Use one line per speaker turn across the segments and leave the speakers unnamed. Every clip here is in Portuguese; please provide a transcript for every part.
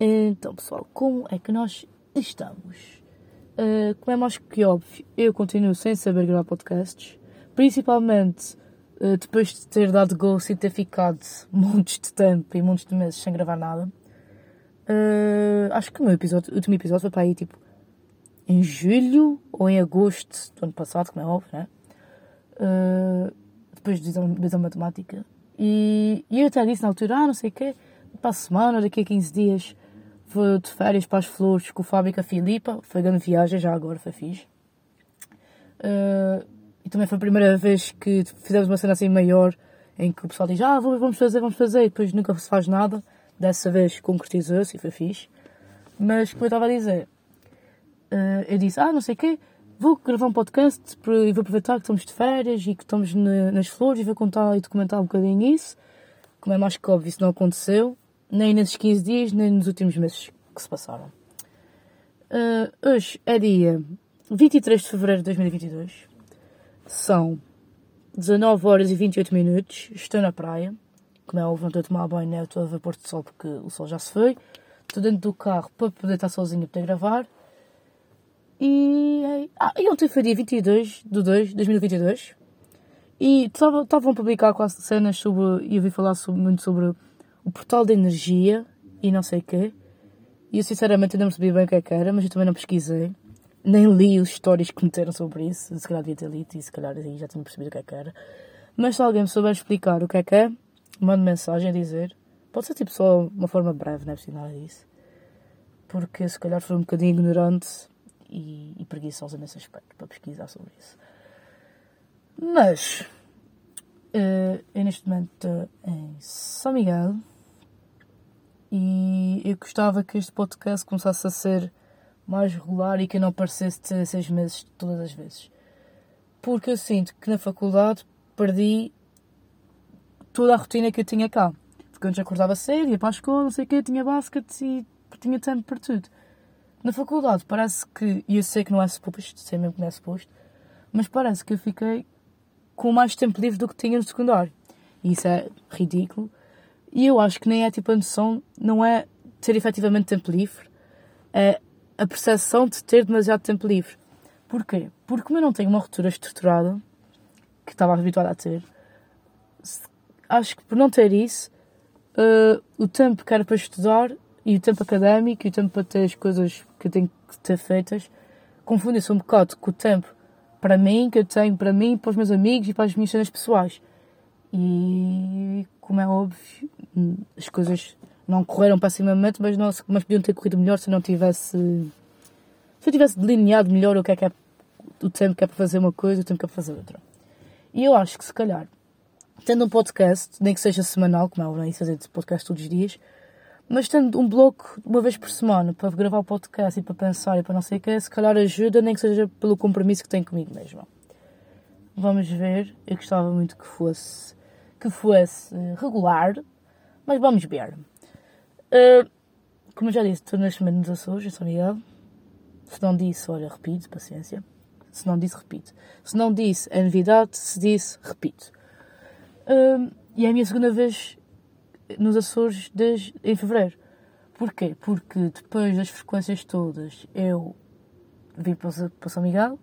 Então, pessoal, como é que nós estamos? Uh, como é mais que óbvio, eu continuo sem saber gravar podcasts, principalmente uh, depois de ter dado ghost e ter ficado montes de tempo e montes de meses sem gravar nada. Uh, acho que o meu episódio, último episódio foi para aí tipo em julho ou em agosto do ano passado, como é óbvio, né? depois de exame matemática. E, e eu até disse na altura, ah, não sei o quê, para a semana, daqui a 15 dias, vou de férias para as flores com o Fábio e com a Filipa. Foi grande viagem, já agora foi fixe. Uh, e também foi a primeira vez que fizemos uma cena assim maior, em que o pessoal diz, ah, vamos fazer, vamos fazer, e depois nunca se faz nada. Dessa vez concretizou-se e foi fixe. Mas, como eu estava a dizer, uh, eu disse, ah, não sei o quê, vou gravar um podcast e vou aproveitar que estamos de férias e que estamos na, nas flores e vou contar e documentar um bocadinho isso. Como é mais que óbvio, isso não aconteceu, nem nesses 15 dias, nem nos últimos meses que se passaram. Uh, hoje é dia 23 de fevereiro de 2022. São 19 horas e 28 minutos. Estou na praia. Como é óbvio, não estou a tomar banho, né? estou a ver Porto de Sol porque o sol já se foi. Estou dentro do carro para poder estar sozinho e poder gravar. E, ah, e ontem foi dia 22 de 2 de 2022 e estavam a publicar quase cenas sobre. e eu vi falar sobre, muito sobre o portal de energia e não sei o quê. E eu sinceramente ainda não percebi bem o que é que era, mas eu também não pesquisei. Nem li os stories que meteram sobre isso. Se calhar devia ter lido e se calhar aí já tinha percebido o que é que era. Mas se alguém me souber explicar o que é que é, mande mensagem a dizer. Pode ser tipo só uma forma breve, não é preciso nada disso. Porque se calhar foi um bocadinho ignorante e, e preguiçosa nesse aspecto para pesquisar sobre isso. Mas uh, eu neste momento estou em São Miguel e eu gostava que este podcast começasse a ser mais regular e que não parecesse ter seis meses todas as vezes. Porque eu sinto que na faculdade perdi toda a rotina que eu tinha cá. Porque antes acordava cedo, ia para a escola, não sei o quê, tinha basquete e tinha tempo para tudo. Na faculdade parece que, e eu sei que não é suposto, sei mesmo que não é suposto, mas parece que eu fiquei com mais tempo livre do que tinha no secundário. E isso é ridículo. E eu acho que nem é tipo a noção, não é ter efetivamente tempo livre, é a percepção de ter demasiado tempo livre. Porquê? Porque como eu não tenho uma rotura estruturada, que estava habituada a ter, acho que por não ter isso, uh, o tempo que era para estudar e o tempo académico e o tempo para ter as coisas que eu tenho que ter feitas confundem-se um bocado com o tempo para mim, que eu tenho para mim, para os meus amigos e para as minhas cenas pessoais. E, como é óbvio, as coisas não correram pessimamente, mas, não, mas podiam ter corrido melhor se não tivesse. Se eu tivesse delineado melhor o que é que é o tempo que é para fazer uma coisa e o tempo que é para fazer outra. E eu acho que se calhar, tendo um podcast, nem que seja semanal, como é o fazer podcast todos os dias, mas tendo um bloco uma vez por semana para gravar o podcast e para pensar e para não sei o que, se calhar ajuda, nem que seja pelo compromisso que tenho comigo mesmo. Vamos ver. Eu gostava muito que fosse, que fosse regular, mas vamos ver. Uh, como já disse, estou neste momento nos Açores, em São Miguel. Se não disse, olha, repito, paciência. Se não disse, repito. Se não disse, é novidade. Se disse, repito. Uh, e é a minha segunda vez nos Açores desde, em fevereiro. Porquê? Porque depois das frequências todas eu vim para, para São Miguel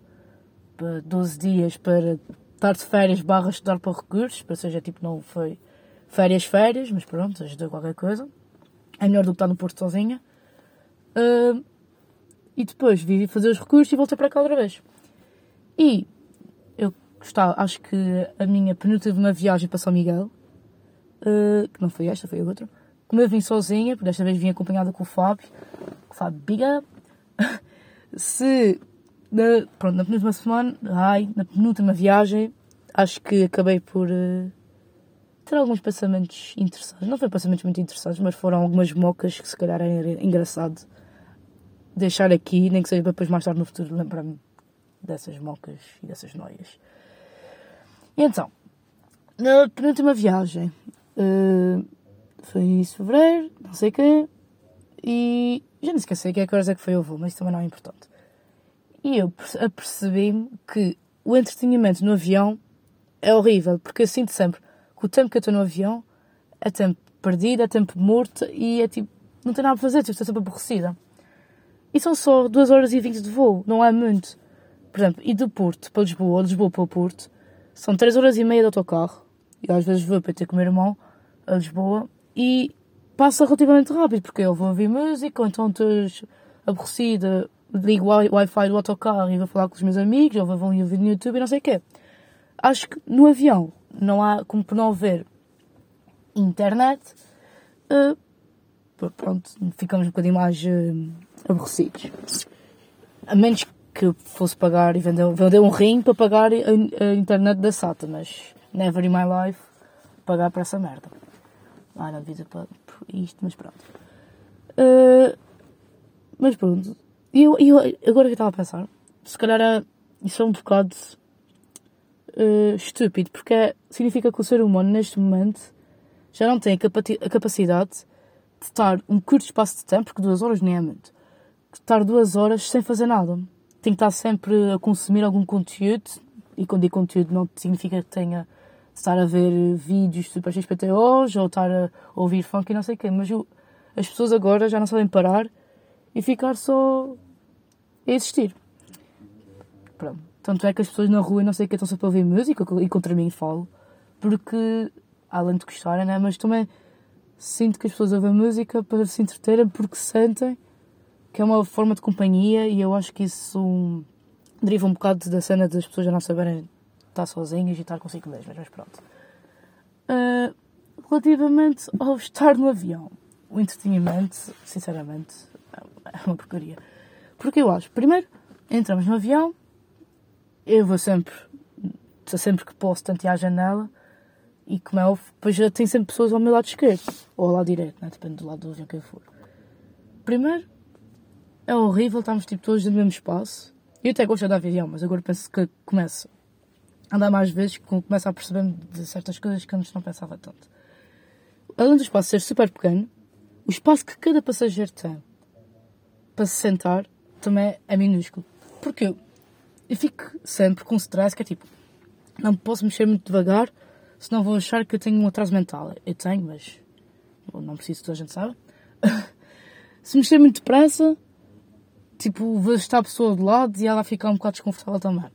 para 12 dias para estar de férias barra estudar para recursos, para seja tipo não foi férias férias, mas pronto, ajudou qualquer coisa. É melhor do que estar no Porto sozinha. Uh, e depois vim fazer os recursos e voltei para cá outra vez. E eu gostava, acho que a minha penúltima viagem para São Miguel uh, que não foi esta, foi a outra. Como eu vim sozinha, porque desta vez vim acompanhada com o Fábio, o Fábio Biga, se na, pronto, na penúltima semana, ai, na penúltima viagem, acho que acabei por uh, ter alguns pensamentos interessantes. Não foram pensamentos muito interessantes, mas foram algumas mocas que se calhar era engraçado deixar aqui, nem que seja para depois mais tarde no futuro lembrar-me dessas mocas e dessas noias. E então, na penúltima viagem, Uh, foi de fevereiro, não sei quê. E já não esqueci que é que horas é que foi o voo, mas isso também não é importante. E eu apercebi-me que o entretenimento no avião é horrível, porque eu sinto sempre que o tempo que eu estou no avião é tempo perdido, é tempo morto e é tipo. não tenho nada para fazer, estou sempre aborrecida. E são só 2 horas e 20 de voo, não é muito. Por exemplo, e do Porto para Lisboa, ou Lisboa para o Porto, são 3 horas e meia de autocarro. E às vezes vou para ter com o meu irmão a Lisboa e passa relativamente rápido, porque eu vou ouvir música, ou então estou aborrecida, ligo o Wi-Fi do autocarro e vou falar com os meus amigos, ou vou ver um vídeo no YouTube e não sei o quê. Acho que no avião não há, como por não haver internet, uh, pronto, ficamos um bocadinho mais uh, aborrecidos. A menos que fosse pagar e vender, vender um rim para pagar a, a, internet da SATA, mas never in my life pagar para essa merda. Ah, não devia para isto, mas pronto. Uh, mas pronto. E eu, eu, agora que eu estava a pensar, se calhar é, isso é um bocado uh, estúpido, porque é, significa que o ser humano, neste momento, já não tem a, a capacidade de estar um curto espaço de tempo, porque duas horas nem é muito, de estar duas horas sem fazer nada. Tem que estar sempre a consumir algum conteúdo, e quando digo conteúdo não significa que tenha de estar a ver vídeos super XPTOs ou estar a ouvir funk e não sei o quê, mas eu, as pessoas agora já não sabem parar e ficar só a existir. Pronto. Tanto é que as pessoas na rua não sei o que estão a ouvir música e contra mim falo, porque além de gostarem, né? mas também sinto que as pessoas ouvem música para se entreterem porque sentem que é uma forma de companhia e eu acho que isso deriva um bocado da cena das pessoas já não saberem estar sozinhas e estar consigo mesmas, mas pronto. Uh, relativamente ao estar no avião, o entretenimento, sinceramente, é uma porcaria. Porque eu acho, primeiro, entramos no avião, eu vou sempre, sempre que posso, tanto à janela, e como é óbvio, depois já tem sempre pessoas ao meu lado esquerdo, ou ao lado direito, né? depende do lado do avião que eu for. Primeiro, é horrível estarmos tipo, todos no mesmo espaço. Eu até gosto de andar de avião, mas agora penso que começo a andar mais vezes, começo a perceber de certas coisas que antes não pensava tanto. Além do espaço ser super pequeno, o espaço que cada passageiro tem para se sentar também é minúsculo. Porque eu, fico sempre com stress que é tipo, não posso mexer muito devagar, senão vou achar que eu tenho um atraso mental. Eu tenho, mas não preciso, toda a gente sabe. Se mexer muito depressa, tipo, vou estar a pessoa de lado e ela ficar um bocado desconfortável também.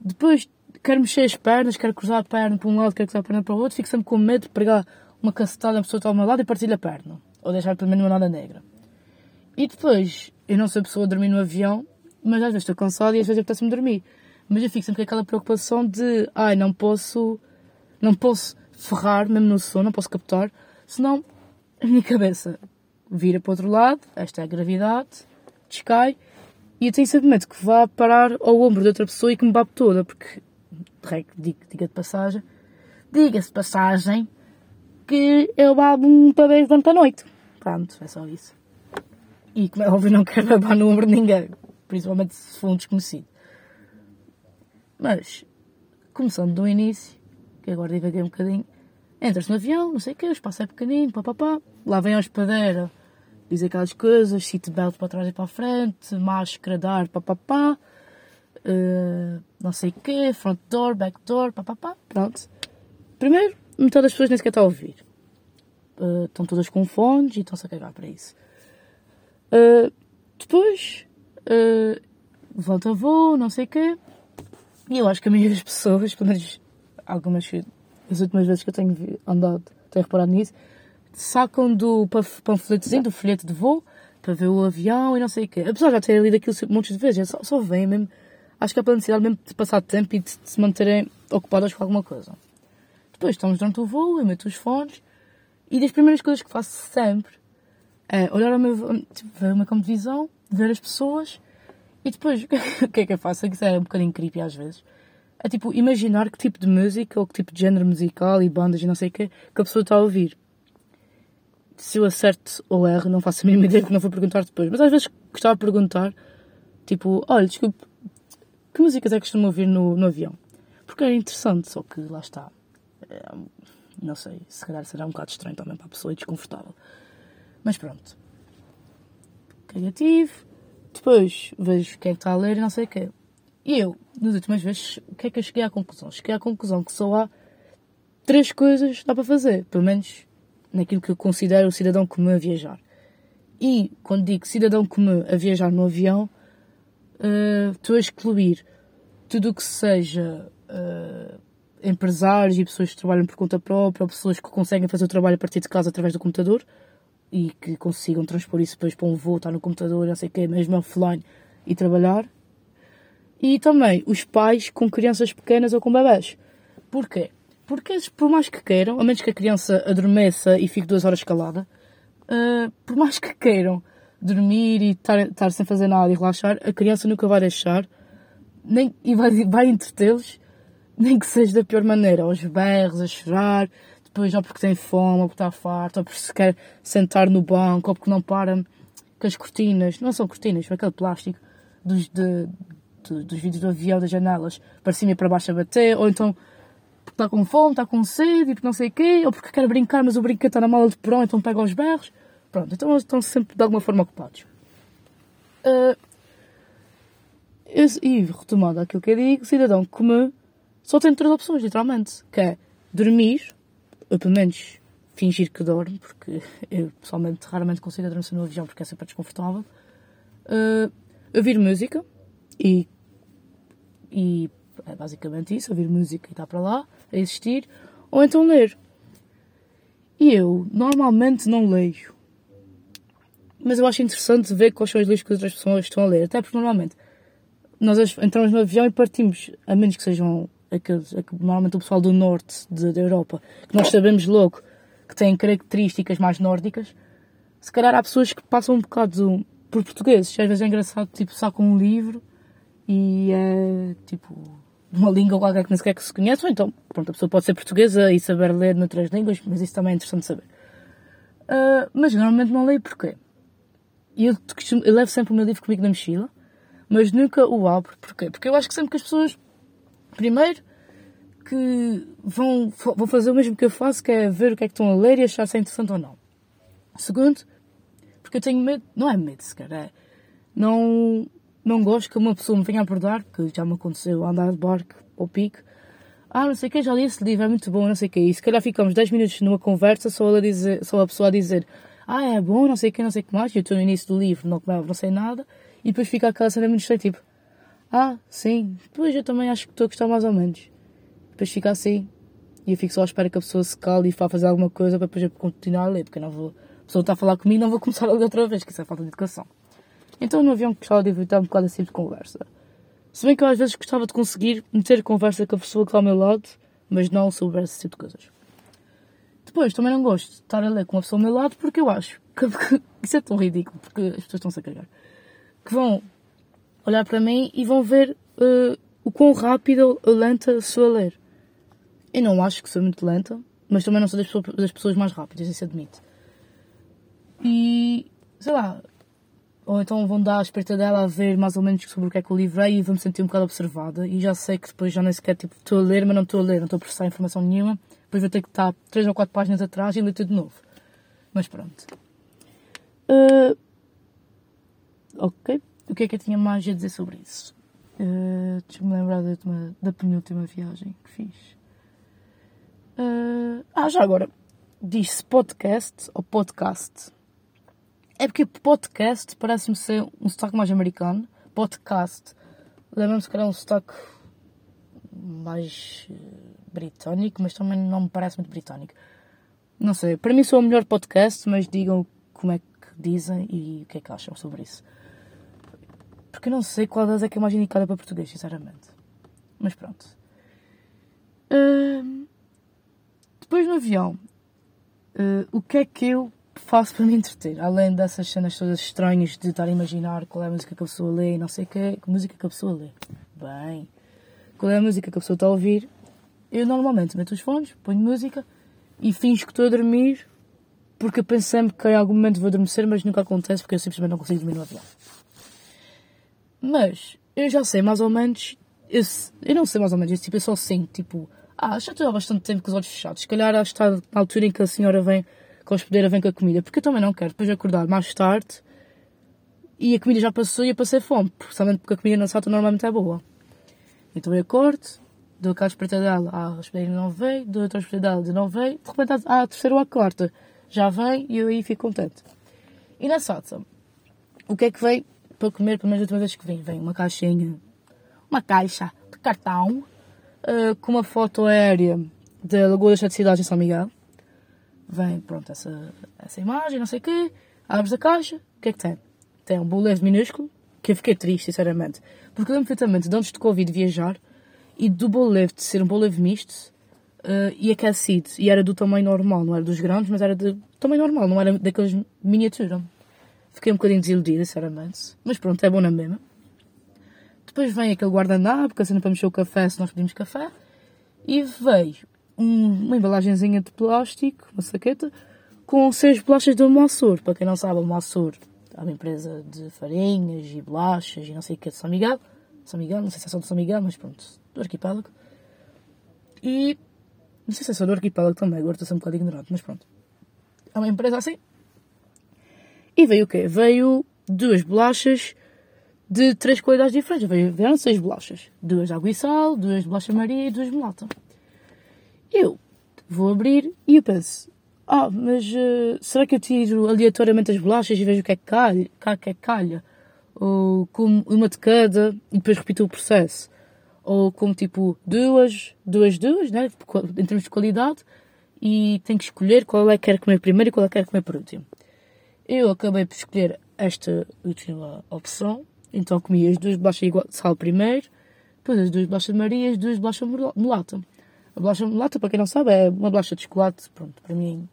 Depois, quero mexer as pernas, quero cruzar a perna para um lado, quero cruzar a perna para o outro, fico sempre com medo de pegar uma cacetada na pessoa que está ao meu lado e partir a perna. Ou deixar pelo menos uma nada negra. E depois, eu não sou a pessoa a dormir no avião, mas às vezes estou cansada e às vezes apetece-me dormir. Mas eu fico sempre com aquela preocupação de, ai, não posso, não posso ferrar mesmo no sono, não posso captar, senão a minha cabeça vira para o outro lado, esta é a gravidade, descai, e eu tenho sempre medo que vá parar ao ombro de outra pessoa e que me babe toda, porque, diga, de passagem, diga-se passagem, que eu babo um pavês durante a noite. Pronto, é só isso. E como é óbvio, não quero babar no ombro de ninguém, principalmente se for um desconhecido. Mas, começando do início, que agora divaguei um bocadinho, entras no avião, não sei o quê, o espaço é pequenino, papapá, lá vem a hospedeira, diz aquelas coisas, seatbelt para trás e para a frente, máscara, dar, papapá, uh, não sei o quê, front door, back door, papapá, pronto. Primeiro, metade das pessoas nem sequer está a ouvir. Uh, estão todas com fones e estão-se a cagar para isso. Uh, depois, uh, volta voo, não sei o quê. E eu acho que a maioria das pessoas, pelo menos algumas, as últimas vezes que eu tenho andado, tenho reparado nisso, sacam do panfletozinho, do folheto de voo, para ver o avião e não sei o quê. Apesar de já ter lido aquilo muitas vezes, só, só vem mesmo. Acho que é pela necessidade mesmo de passar tempo e de, de se manterem ocupadas com alguma coisa. Depois estamos durante o voo, eu meto os fones e das primeiras coisas que faço sempre é olhar ao meu, tipo, ver uma televisão, ver as pessoas e depois o que é que eu faço? Isso é um bocadinho creepy às vezes. É tipo imaginar que tipo de música ou que tipo de género musical e bandas e não sei o que que a pessoa está a ouvir. Se eu acerto ou erro, não faço a mínima ideia que não vou perguntar depois. Mas às vezes gostava de perguntar, tipo, olha, desculpe, que músicas é que costuma ouvir no, no avião? Porque é interessante, só que lá está. É, não sei, se calhar será um bocado estranho também para a pessoa e desconfortável. Mas pronto. Criativo. Depois vejo o que é que está a ler e não sei o quê. E eu, nas últimas vezes, o que é que eu cheguei à conclusão? Cheguei à conclusão que só há três coisas que dá para fazer. Pelo menos naquilo que eu considero o cidadão comum a viajar. E quando digo cidadão comum a viajar no avião, uh, estou a excluir tudo o que seja uh, empresários e pessoas que trabalham por conta própria, ou pessoas que conseguem fazer o trabalho a partir de casa através do computador e que consigam transpor isso depois para um voo, estar no computador, não sei o quê, mesmo offline e trabalhar. E também os pais com crianças pequenas ou com bebés. Porquê? Porque por mais que queiram, a menos que a criança adormeça e fique duas horas calada, uh, por mais que queiram dormir e estar sem fazer nada e relaxar, a criança nunca vai deixar nem, e vai, vai entretê-los, nem que seja da pior maneira, aos berros, a chorar, depois ou porque tem fome, ou porque está farto, ou porque se quer sentar no banco, ou porque não para com as cortinas, não são cortinas, aquele plástico dos, de, de, dos vidros do avião, das janelas, para cima e para baixo a bater, ou então porque está com fome, está com sede, e porque não sei o quê, ou porque quer brincar, mas o brinquedo está na mala de porão, então pega os berros. Pronto, então estão sempre de alguma forma ocupados. Uh, e retomando aquilo que eu digo, cidadão comum só tem três opções, literalmente, que é dormir, ou pelo menos fingir que dorme, porque eu pessoalmente raramente consigo adormecer no avião porque é sempre desconfortável, uh, ouvir música e, e é basicamente isso, ouvir música e estar para lá, a existir, ou então ler. E eu normalmente não leio. Mas eu acho interessante ver quais são os livros que outras pessoas estão a ler, até porque normalmente nós entramos no avião e partimos, a menos que sejam aqueles, normalmente o pessoal do norte da Europa, que nós sabemos logo que têm características mais nórdicas, se calhar há pessoas que passam um bocado por portugueses. Às vezes é engraçado, tipo, sacam um livro e é, tipo, uma língua qualquer que nem sequer que se conhece, ou então, pronto, a pessoa pode ser portuguesa e saber ler noutras línguas, mas isso também é interessante saber. Uh, mas normalmente não leio porquê? Eu, eu levo sempre o meu livro comigo na mochila, mas nunca o abro. Porquê? Porque eu acho que sempre que as pessoas Primeiro, que vão, vão fazer o mesmo que eu faço, que é ver o que é que estão a ler e achar se é interessante ou não. Segundo, porque eu tenho medo, não é medo sequer, é. Não, não gosto que uma pessoa me venha abordar, que já me aconteceu andar de barco ou pique. Ah, não sei o que, já li esse livro, é muito bom, não sei o que. E se calhar ficamos 10 minutos numa conversa só a, dizer, só a pessoa a dizer ah, é bom, não sei o que, não sei o que mais. Eu estou no início do livro, não, não sei nada. E depois fica aquela cena estranha, tipo, ah, sim. Depois eu também acho que estou a gostar mais ou menos. Depois fica assim. E eu fico só à espera que a pessoa se cale e vá fazer alguma coisa para depois eu continuar a ler. Porque não vou. A pessoa está a falar comigo não vou começar a ler outra vez, que isso é falta de educação. Então no avião gostava de evitar um bocado assim de conversa. Se bem que eu às vezes gostava de conseguir meter conversa com a pessoa que está ao meu lado, mas não sobre esse tipo de coisas. Depois, também não gosto de estar a ler com a pessoa ao meu lado porque eu acho que, que isso é tão ridículo, porque as pessoas estão-se a cagar. Que vão olhar para mim e vão ver uh, o quão rápido ou lenta sou a ler. Eu não acho que sou muito lenta, mas também não sou das, das pessoas mais rápidas, isso admito. E, sei lá, ou então vão dar a espreita dela a ver mais ou menos sobre o que é que eu livrei e vou-me sentir um bocado observada. E já sei que depois já nem sequer tipo, estou a ler, mas não estou a ler, não estou a processar informação nenhuma. Depois vou ter que estar 3 ou 4 páginas atrás e ler tudo de novo. Mas pronto. Uh, ok. O que é que eu tinha mais a dizer sobre isso? Uh, Deixa-me lembrar da, da penúltima viagem que fiz. Uh, ah, já agora. Diz-se podcast ou podcast. É porque podcast parece-me ser um sotaque mais americano. Podcast lembra-me se calhar um sotaque mais uh, britânico, mas também não me parece muito britânico. Não sei, para mim sou o melhor podcast, mas digam como é que dizem e o que é que acham sobre isso. Porque eu não sei qual das é que é mais indicada para português, sinceramente. Mas pronto. Uh, depois no avião, uh, o que é que eu faço para me entreter? Além dessas cenas todas estranhas de estar a imaginar qual é a música que a pessoa lê e não sei o que, que música que a pessoa lê. Bem, qual é a música que a pessoa está a ouvir? Eu normalmente meto os fones, ponho música e finjo que estou a dormir porque eu sempre que em algum momento vou adormecer, mas nunca acontece porque eu simplesmente não consigo dormir no avião. Mas eu já sei mais ou menos. Eu, eu não sei mais ou menos, tipo, eu só sinto, tipo, ah, já estou há bastante tempo com os olhos fechados. Se calhar está na altura em que a senhora vem, com a hospedeira vem com a comida. Porque eu também não quero depois acordar mais tarde e a comida já passou e eu passei fome. Principalmente porque a comida na salta normalmente é boa. Então eu acordo, dou a espreita dela, ah, a hospedeira não veio, dou outra dela de não veio, de repente, ah, a terceira ou a quarta já vem e eu aí fico contente. E na Sotsa, o que é que vem para comer, pelo menos a última vez que vim? Vem uma caixinha, uma caixa de cartão uh, com uma foto aérea da Lagoa das Sete Cidades em São Miguel. Vem, pronto, essa, essa imagem, não sei o quê. Abres a caixa, o que é que tem? Tem um bolevo minúsculo, que eu fiquei triste, sinceramente. Porque lembro perfeitamente de antes de Covid viajar e do bolevo de ser um bolevo misto uh, e aquecido. E era do tamanho normal, não era dos grandes, mas era do tamanho normal, não era daqueles miniatura. Fiquei um bocadinho desiludida, sinceramente. Mas pronto, é bom na mesma. Depois vem aquele guardanapo, que assim para mexer o café se nós pedimos café. E veio um, uma embalagenzinha de plástico, uma saqueta, com seis bolachas do Moassur. Para quem não sabe, o Moassur é uma empresa de farinhas e bolachas e não sei o que de São Miguel. São Miguel, não sei se é só de São Miguel, mas pronto, do arquipélago. E não sei se é só do arquipélago também, agora estou a ser um bocado ignorante, mas pronto. É uma empresa assim. E veio o quê? Veio duas bolachas de três qualidades diferentes. Veio, vieram seis bolachas. Duas de água e sal, duas de bolacha Maria e duas de melata. Eu vou abrir e eu penso, ah, mas uh, será que eu tiro aleatoriamente as bolachas e vejo o que é que calha? Que é que calha? Ou como uma de cada e depois repito o processo? Ou como tipo duas, duas, duas, né? em termos de qualidade, e tenho que escolher qual é que quero comer primeiro e qual é que quero comer por último. Eu acabei por escolher esta última opção, então comi as duas bolachas de sal primeiro, depois as duas bolachas de Maria e as duas bolachas de mulata. A bolacha de mulata, para quem não sabe, é uma bolacha de chocolate, pronto, para mim,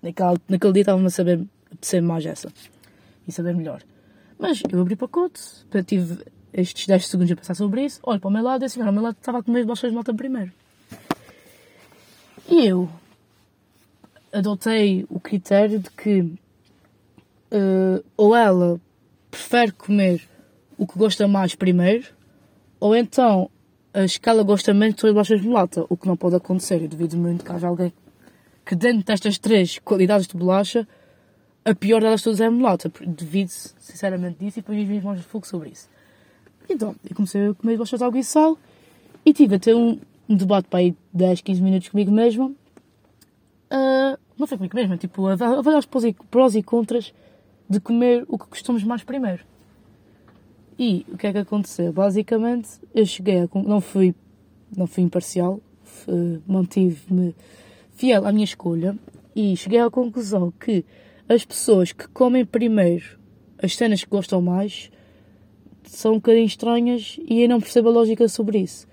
naquele, naquele dia estava-me a saber, a saber mais essa, e saber melhor. Mas eu abri o pacote, tive estes 10 segundos a pensar sobre isso, olho para o meu lado e assim, o meu lado estava a comer as bolachas de malta primeiro. E eu adotei o critério de que uh, ou ela prefere comer o que gosta mais primeiro, ou então a escala gosta menos de as bolachas de mulata, o que não pode acontecer. Eu duvido muito que haja alguém que dentro destas três qualidades de bolacha, a pior delas todas é a mulata. Devido sinceramente disso e depois mãos de fogo sobre isso. Então, eu comecei a comer bolachas de água e sal e tive até um, debate para aí 10, 15 minutos comigo mesmo. Uh, não foi comigo mesmo, tipo, a avaliar os prós e contras de comer o que gostamos mais primeiro. E o que é que aconteceu? Basicamente, eu cheguei a. Não fui, não fui imparcial, mantive-me fiel à minha escolha e cheguei à conclusão que as pessoas que comem primeiro as cenas que gostam mais são um bocadinho estranhas e eu não percebo a lógica sobre isso.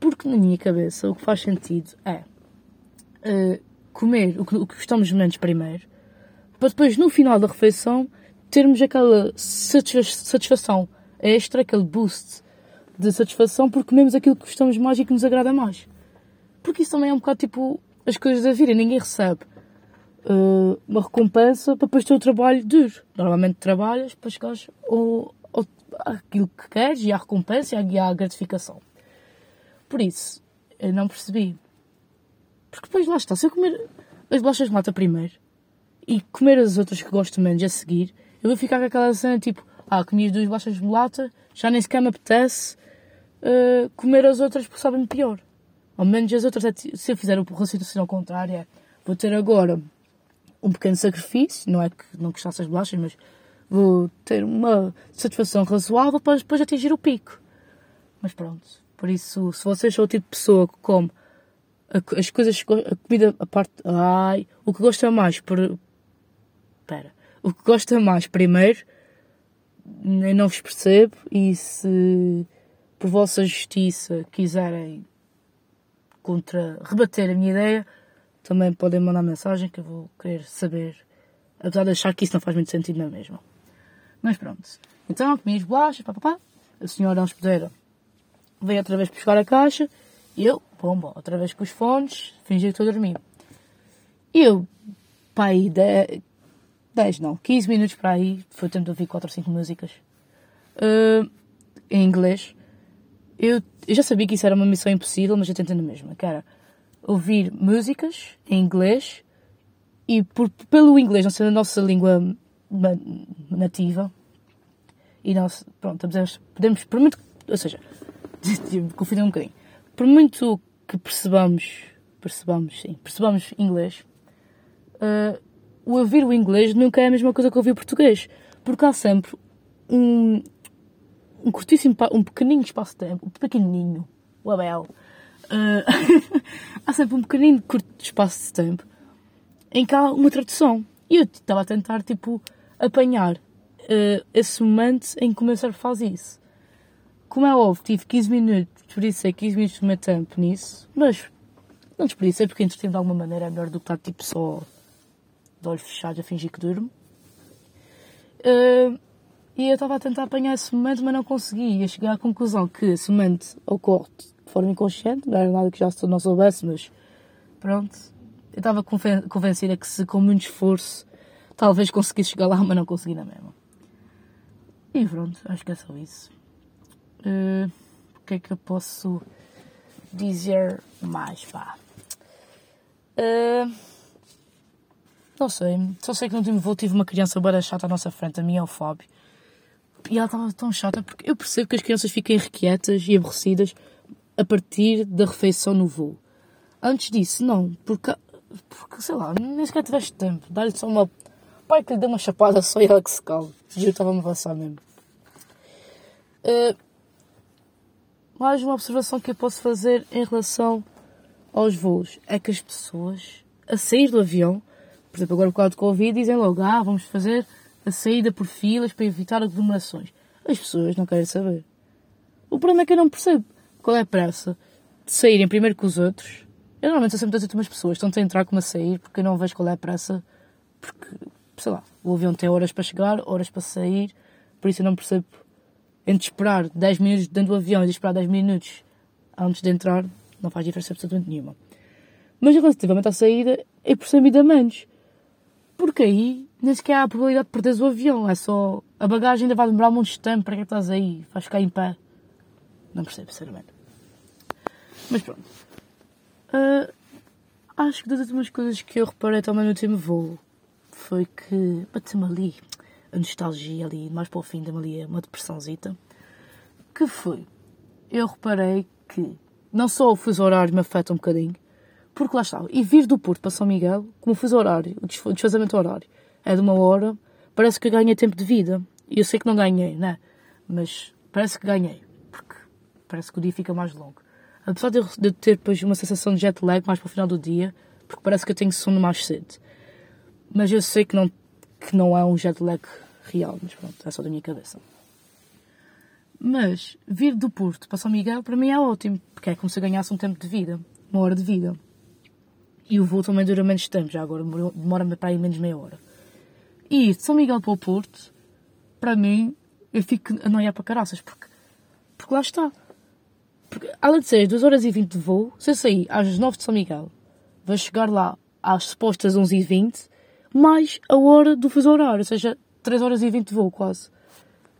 Porque na minha cabeça o que faz sentido é uh, comer o que, o que gostamos menos primeiro, para depois no final da refeição termos aquela satisfação extra, aquele boost de satisfação porque comemos aquilo que gostamos mais e que nos agrada mais. Porque isso também é um bocado tipo as coisas da vida, ninguém recebe uh, uma recompensa para depois ter o trabalho duro. Normalmente trabalhas para chegares ao, ao, àquilo que queres e à recompensa e à, gratificação. Por isso, eu não percebi. Porque depois lá está, se eu comer as bolachas de mata primeiro e comer as outras que gosto menos a seguir, eu vou ficar com aquela cena tipo, ah, comi as duas bolachas de mulata, já nem sequer me apetece uh, comer as outras porque sabem pior. Ao menos as outras, é se eu fizer o raciocínio ao contrário, é, vou ter agora um pequeno sacrifício, não é que não gostasse as bolachas, mas vou ter uma satisfação razoável para depois atingir o pico. Mas pronto, por isso, se vocês são o tipo de pessoa que come as coisas, a comida, a parte, ai, o que gosta mais, por, espera, o que gosta mais primeiro, eu não vos percebo e se por vossa justiça quiserem contra rebater a minha ideia, também podem mandar mensagem que eu vou querer saber, apesar de achar que isso não faz muito sentido na mesma. Mas pronto. Então, comi as bolachas, papapá. A senhora hospedeira veio outra vez buscar a caixa e eu, bomba, outra vez com os fones, fingi que estou a dormir. E eu, pai, 10 não, 15 minutos para aí, foi o tempo de ouvir 4 ou 5 músicas. Uh, em inglês. Eu, eu, já sabia que isso era uma missão impossível, mas eu tentei na mesma, que era ouvir músicas em inglês e por, pelo inglês não ser a nossa língua nativa e nós, pronto, podemos, podemos por muito, ou seja, confundir um bocadinho, por muito que percebamos, percebamos, sim, percebamos inglês, uh, o ouvir o inglês nunca é a mesma coisa que ouvir o português. Porque há sempre um, um curtíssimo, um pequenino espaço de tempo, um pequenininho, o Abel. Uh, há sempre um pequenino curto espaço de tempo em que há uma tradução. E eu estava a tentar, tipo, apanhar uh, esse momento em que o meu cérebro faz isso. Como é óbvio, tive 15 minutos, desperdicei 15 minutos do meu tempo nisso, mas não desperdicei porque entretenho de alguma maneira é melhor do que estar, tipo, só de olhos fechados a fingir que durmo. Uh, e eu estava a tentar apanhar esse momento, mas não consegui. Ia chegar à conclusão que esse momento ocorre de forma inconsciente, não era nada que já não soubesse, mas pronto. Eu estava convencida que se com muito esforço talvez conseguisse chegar lá, mas não consegui na mesma. E pronto, acho que é só isso. Uh, o que é que eu posso dizer mais, pá? Uh, não sei, só sei que no último voo tive uma criança bem chata à nossa frente, a minha é o Fábio. E ela estava tão chata porque eu percebo que as crianças fiquem irrequietas e aborrecidas a partir da refeição no voo. Antes disso, não, porque, porque sei lá, nem sequer tiveste tempo. Dar-lhe só uma. Pai que lhe deu uma chapada só e ela que se calma. Juro, estava-me a passar mesmo. Uh, mais uma observação que eu posso fazer em relação aos voos é que as pessoas, a sair do avião, por exemplo, agora por causa do Covid, dizem logo: ah, vamos fazer a saída por filas para evitar aglomerações. As pessoas não querem saber. O problema é que eu não percebo qual é a pressa de saírem primeiro que os outros. Eu normalmente sou sempre das últimas pessoas, tanto a entrar como a sair, porque eu não vejo qual é a pressa, porque, sei lá, o avião tem horas para chegar, horas para sair, por isso eu não percebo entre esperar 10 minutos dentro do avião e esperar 10 minutos antes de entrar, não faz diferença absolutamente nenhuma. Mas relativamente à saída, eu percebo ainda menos. Porque aí nem sequer há a probabilidade de perderes o avião. É só. A bagagem ainda vai demorar muito tempo. Para que estás aí? Vais ficar em pé. Não percebo, sinceramente. Mas pronto. Uh, acho que das últimas coisas que eu reparei também no último voo foi que bateu-me ali a nostalgia ali, mais para o fim, deu-me ali uma depressãozita. Que foi? Eu reparei que não só o fuso horário me afeta um bocadinho, porque lá está. E vir do Porto para São Miguel, como fiz horário, o desfazamento horário, é de uma hora, parece que ganhei tempo de vida. E eu sei que não ganhei, né? Mas parece que ganhei. Porque parece que o dia fica mais longo. Apesar de eu ter depois uma sensação de jet lag mais para o final do dia, porque parece que eu tenho sono mais cedo. Mas eu sei que não, que não é um jet lag real, mas pronto, é só da minha cabeça. Mas vir do Porto para São Miguel para mim é ótimo, porque é como se eu ganhasse um tempo de vida, uma hora de vida. E o voo também dura menos tempo, já agora demora para ir menos meia hora. E de São Miguel para o Porto, para mim, eu fico a noiar para caraças, porque, porque lá está. Porque, além de ser 2 horas e 20 de voo, se eu sair às 9 de São Miguel, vou chegar lá às supostas 11 e 20, mais a hora do fuso horário, ou seja, 3 horas e 20 de voo quase.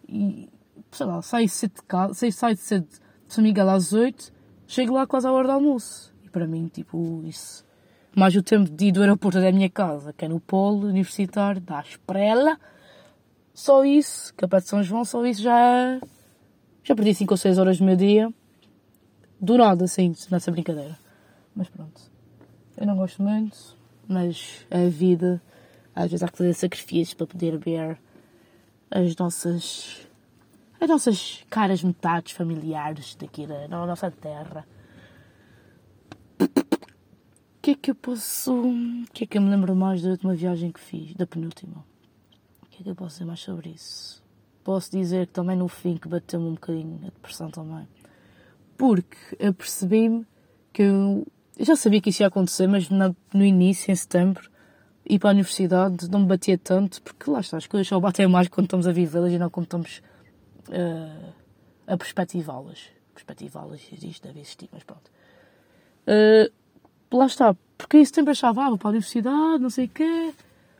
E, sei lá, saio cedo de casa, saio cedo de São Miguel às 8, chego lá quase à hora do almoço. E para mim, tipo, isso mais o tempo de ir do aeroporto até a minha casa, que é no polo universitário da Esprela. Só isso, que é perto de São João, só isso já já perdi 5 ou 6 horas do meu dia. Do nada, assim, nessa brincadeira. Mas pronto. Eu não gosto muito, mas é a vida. Às vezes há que fazer sacrifícios para poder ver as nossas as nossas caras metades familiares daqui da, da nossa terra que é que eu posso. O que é que eu me lembro mais da última viagem que fiz, da penúltima? O que é que eu posso dizer mais sobre isso? Posso dizer que também no fim que bateu-me um bocadinho a depressão também. Porque eu percebi-me que eu, eu, já sabia que isso ia acontecer, mas na, no início, em setembro, ir para a universidade não me batia tanto, porque lá está, as coisas só batem mais quando estamos a vivê-las e não quando estamos uh, a perspectivá-las. Perspectivá-las existe, deve existir, mas pronto. Uh, lá está, porque isso sempre achava, ah, vou para a universidade, não sei o quê,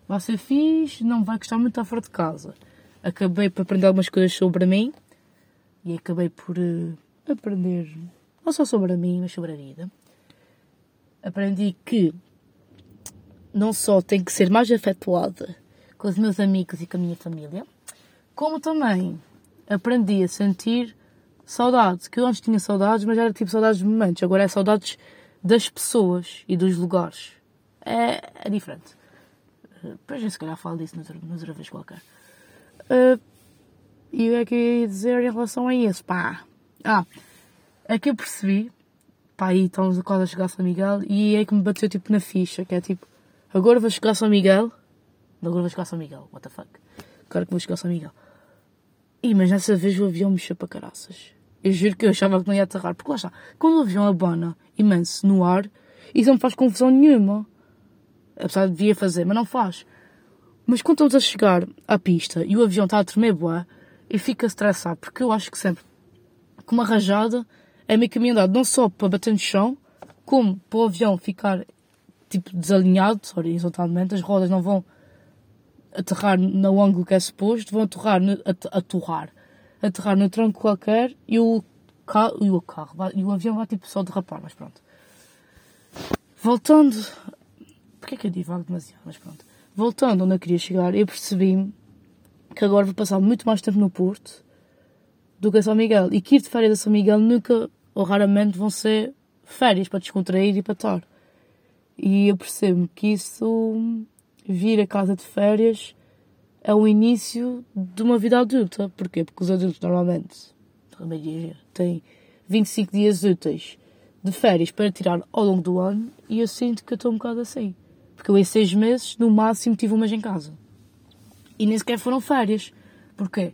vai ser fixe, não vai gostar muito estar fora de casa. Acabei por aprender algumas coisas sobre mim e acabei por uh, aprender, não só sobre mim, mas sobre a vida. Aprendi que não só tenho que ser mais afetuada com os meus amigos e com a minha família, como também aprendi a sentir saudades, que eu antes tinha saudades, mas era tipo saudades de momentos, agora é saudades das pessoas e dos lugares. É, é diferente. Depois eu se calhar falo disso noutra, noutra vez qualquer. Uh, e o que é que eu ia dizer em relação a isso? Pá. Ah, é que eu percebi. Pá, aí estamos quase a chegar a São Miguel. E é que me bateu tipo na ficha. Que é tipo, agora vou chegar a São Miguel. Agora vou chegar a São Miguel. What the fuck? Agora que vou chegar a São Miguel. E mas dessa vez o avião mexeu para caraças. Eu juro que eu achava que não ia aterrar. Porque lá está. Quando o avião abana imenso no ar, isso não faz confusão nenhuma. Apesar de devia fazer, mas não faz. Mas quando estamos a chegar à pista e o avião está a tremer boa, eu fico a estressar. Porque eu acho que sempre que uma rajada é meio caminho andado. Não só para bater no chão, como para o avião ficar tipo desalinhado, horizontalmente. As rodas não vão aterrar no ângulo que é suposto, vão aterrar, aterrar, aterrar no tronco qualquer e o carro, e o, carro e o avião vai tipo só derrapar, mas pronto. Voltando. Porquê que eu divago demasiado? Mas pronto. Voltando onde eu queria chegar, eu percebi que agora vou passar muito mais tempo no Porto do que a São Miguel. E que ir de férias a São Miguel nunca ou raramente vão ser férias para descontrair e para estar. E eu percebo que isso vir a casa de férias é o início de uma vida adulta. Porquê? Porque os adultos normalmente têm 25 dias úteis de férias para tirar ao longo do ano e eu sinto que estou um bocado assim. Porque eu em seis meses, no máximo, tive um mês em casa. E nem sequer foram férias. Porquê?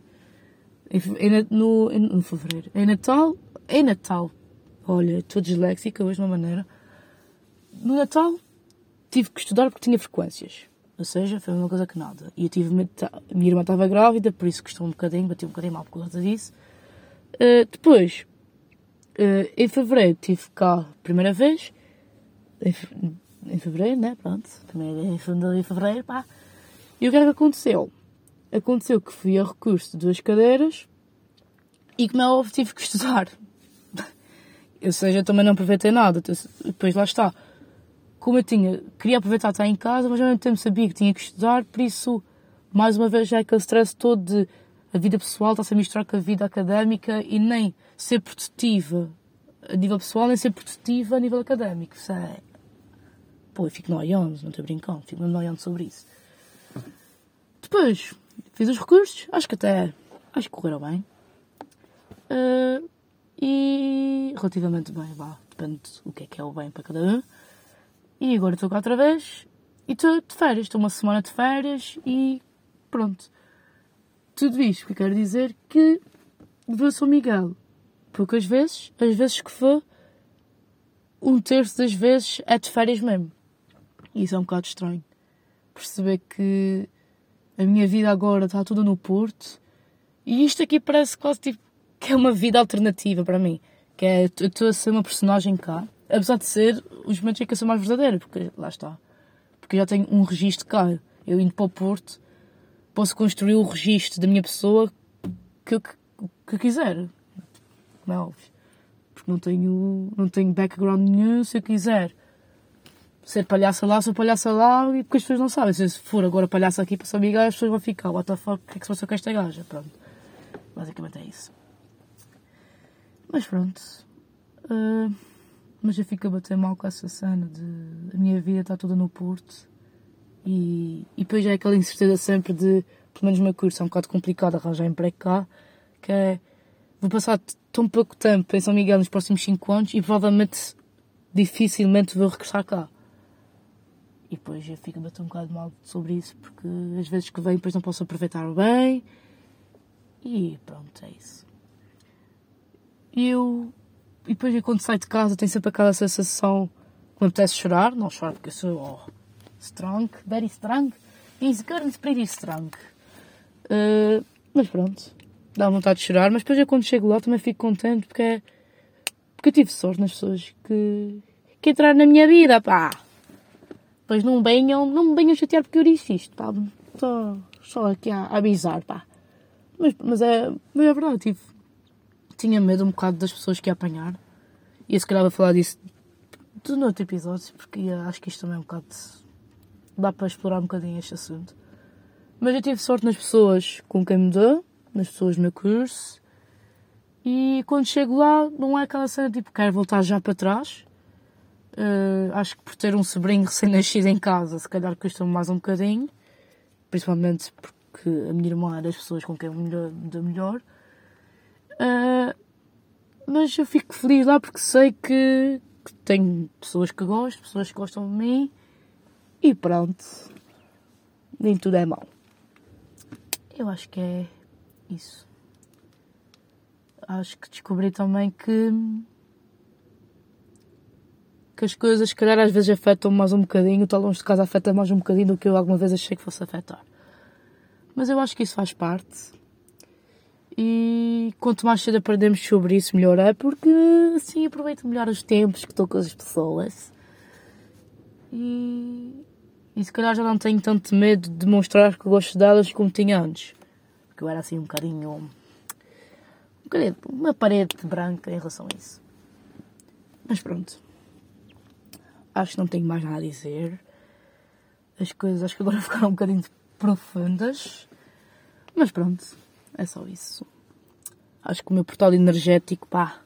Em, no, em, no fevereiro. Em Natal, em Natal, olha, estou disléxica hoje de uma maneira. No Natal tive que estudar porque tinha frequências. Ou seja, foi uma coisa que nada. E eu tive minha irmã estava grávida, por isso custou um bocadinho, bati um bocadinho mal por causa disso. Uh, depois, uh, em fevereiro, tive cá primeira vez. Em, em fevereiro, né? Pronto. Primeira em fevereiro, pá. E o que é que aconteceu? Aconteceu que fui a recurso de duas cadeiras e, como é óbvio, tive que estudar. Ou seja, também não aproveitei nada. Depois lá está como eu tinha, queria aproveitar estar em casa, mas ao mesmo tempo sabia que tinha que estudar, por isso, mais uma vez, já é aquele stress todo de a vida pessoal está-se a misturar com a vida académica e nem ser produtiva a nível pessoal, nem ser produtiva a nível académico. Isso é... Pô, eu fico noiando, não estou brincando, fico noiando sobre isso. Depois, fiz os recursos, acho que até, acho que correram bem. Uh, e relativamente bem, vá, depende do que é que é o bem para cada um. E agora estou cá outra vez e estou de férias. Estou uma semana de férias e pronto. Tudo isto que eu quero dizer que vou a São Miguel poucas vezes, as vezes que for, um terço das vezes é de férias mesmo. E isso é um bocado estranho. Perceber que a minha vida agora está toda no Porto e isto aqui parece quase tipo que é uma vida alternativa para mim. Que é, eu estou a ser uma personagem cá apesar de ser os momentos em que eu sou mais verdadeira, porque lá está. Porque eu já tenho um registro cá. Eu indo para o Porto, posso construir o registro da minha pessoa que eu, que, que eu quiser. Não é óbvio. Porque não tenho, não tenho background nenhum se eu quiser. Ser palhaça lá, sou palhaça lá e porque as pessoas não sabem. Se for agora palhaça aqui para São Miguel, as pessoas vão ficar, what the fuck, o que é que se passou com esta gaja? Pronto. Basicamente é isso. Mas pronto. Uh mas eu fico a bater mal com essa cena de a minha vida está toda no Porto e, e depois é aquela incerteza sempre de, pelo menos o meu curso é um bocado complicado arranjar emprego cá, que é vou passar tão pouco tempo em São Miguel nos próximos 5 anos e provavelmente dificilmente vou regressar cá. E depois eu fico a bater um bocado mal sobre isso porque às vezes que venho depois não posso aproveitar bem e pronto, é isso. Eu e depois quando saio de casa tem sempre aquela sensação que me apetece chorar. Não choro porque eu sou oh, strong, very strong. Good and pretty strong. Uh, mas pronto, dá vontade de chorar. Mas depois eu quando chego lá também fico contente porque é, porque eu tive sorte nas pessoas que, que entraram na minha vida, pá. Pois não venham, não me venham chatear porque eu disse isto, pá. Estou só aqui a, a avisar, pá. Mas, mas, é, mas é verdade, tive, tinha medo um bocado das pessoas que ia apanhar. E se calhar vou falar disso de no outro episódio, porque acho que isto também é um bocado. dá para explorar um bocadinho este assunto. Mas eu tive sorte nas pessoas com quem me dou, nas pessoas do meu curso. E quando chego lá, não é aquela cena tipo, quero voltar já para trás. Uh, acho que por ter um sobrinho recém-nascido em casa, se calhar custa-me mais um bocadinho. principalmente porque a minha irmã é das pessoas com quem me dou melhor. Uh, mas eu fico feliz lá porque sei que, que tenho pessoas que gostam, pessoas que gostam de mim e pronto. Nem tudo é mau. Eu acho que é isso. Acho que descobri também que que as coisas, se calhar, às vezes afetam mais um bocadinho, o longe de casa afeta mais um bocadinho do que eu alguma vez achei que fosse afetar. Mas eu acho que isso faz parte. E quanto mais cedo aprendemos sobre isso, melhor é, porque assim aproveito melhor os tempos que estou com as pessoas. E, e se calhar já não tenho tanto medo de demonstrar que gosto delas como tinha antes. Porque eu era assim um bocadinho. Um bocadinho uma parede branca em relação a isso. Mas pronto. Acho que não tenho mais nada a dizer. As coisas acho que agora ficaram um bocadinho profundas. Mas pronto, é só isso. Acho que o meu portal energético, pá,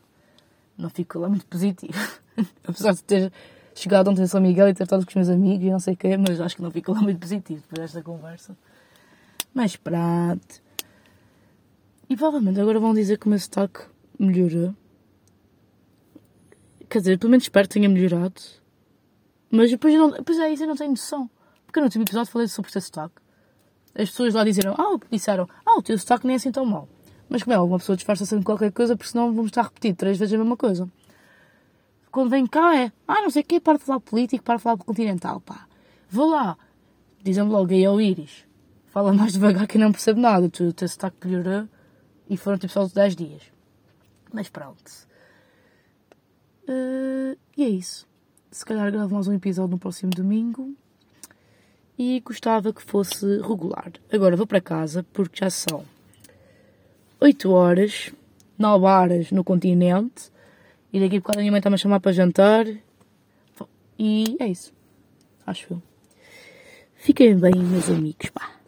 não ficou lá muito positivo. Apesar de ter chegado ontem a São Miguel e ter estado com os meus amigos e não sei o quê, mas acho que não ficou lá muito positivo depois desta conversa. Mas pronto. E provavelmente agora vão dizer que o meu sotaque melhorou. Quer dizer, pelo menos espero que tenha melhorado. Mas depois, não, depois é isso, eu não tenho noção. Porque no último episódio falei sobre teu sotaque. As pessoas lá disseram, ah, disseram, ah, o teu sotaque nem é assim tão mau. Mas como é, alguma pessoa disfarça sempre qualquer coisa, porque senão vamos estar a repetir três vezes a mesma coisa. Quando vem cá é, ah, não sei o quê, para de falar político, para de falar continental, pá. Vou lá. Dizem-me logo, aí é o Íris. Fala mais devagar que eu não percebo nada. O teu sotaque melhorou e foram tipo só 10 dias. Mas pronto. Uh, e é isso se calhar gravo mais um episódio no próximo domingo e gostava que fosse regular. Agora vou para casa porque já são 8 horas, 9 horas no continente e daqui a bocado a minha mãe está-me a chamar para jantar e é isso. Acho eu. Fiquem bem, meus amigos, pá.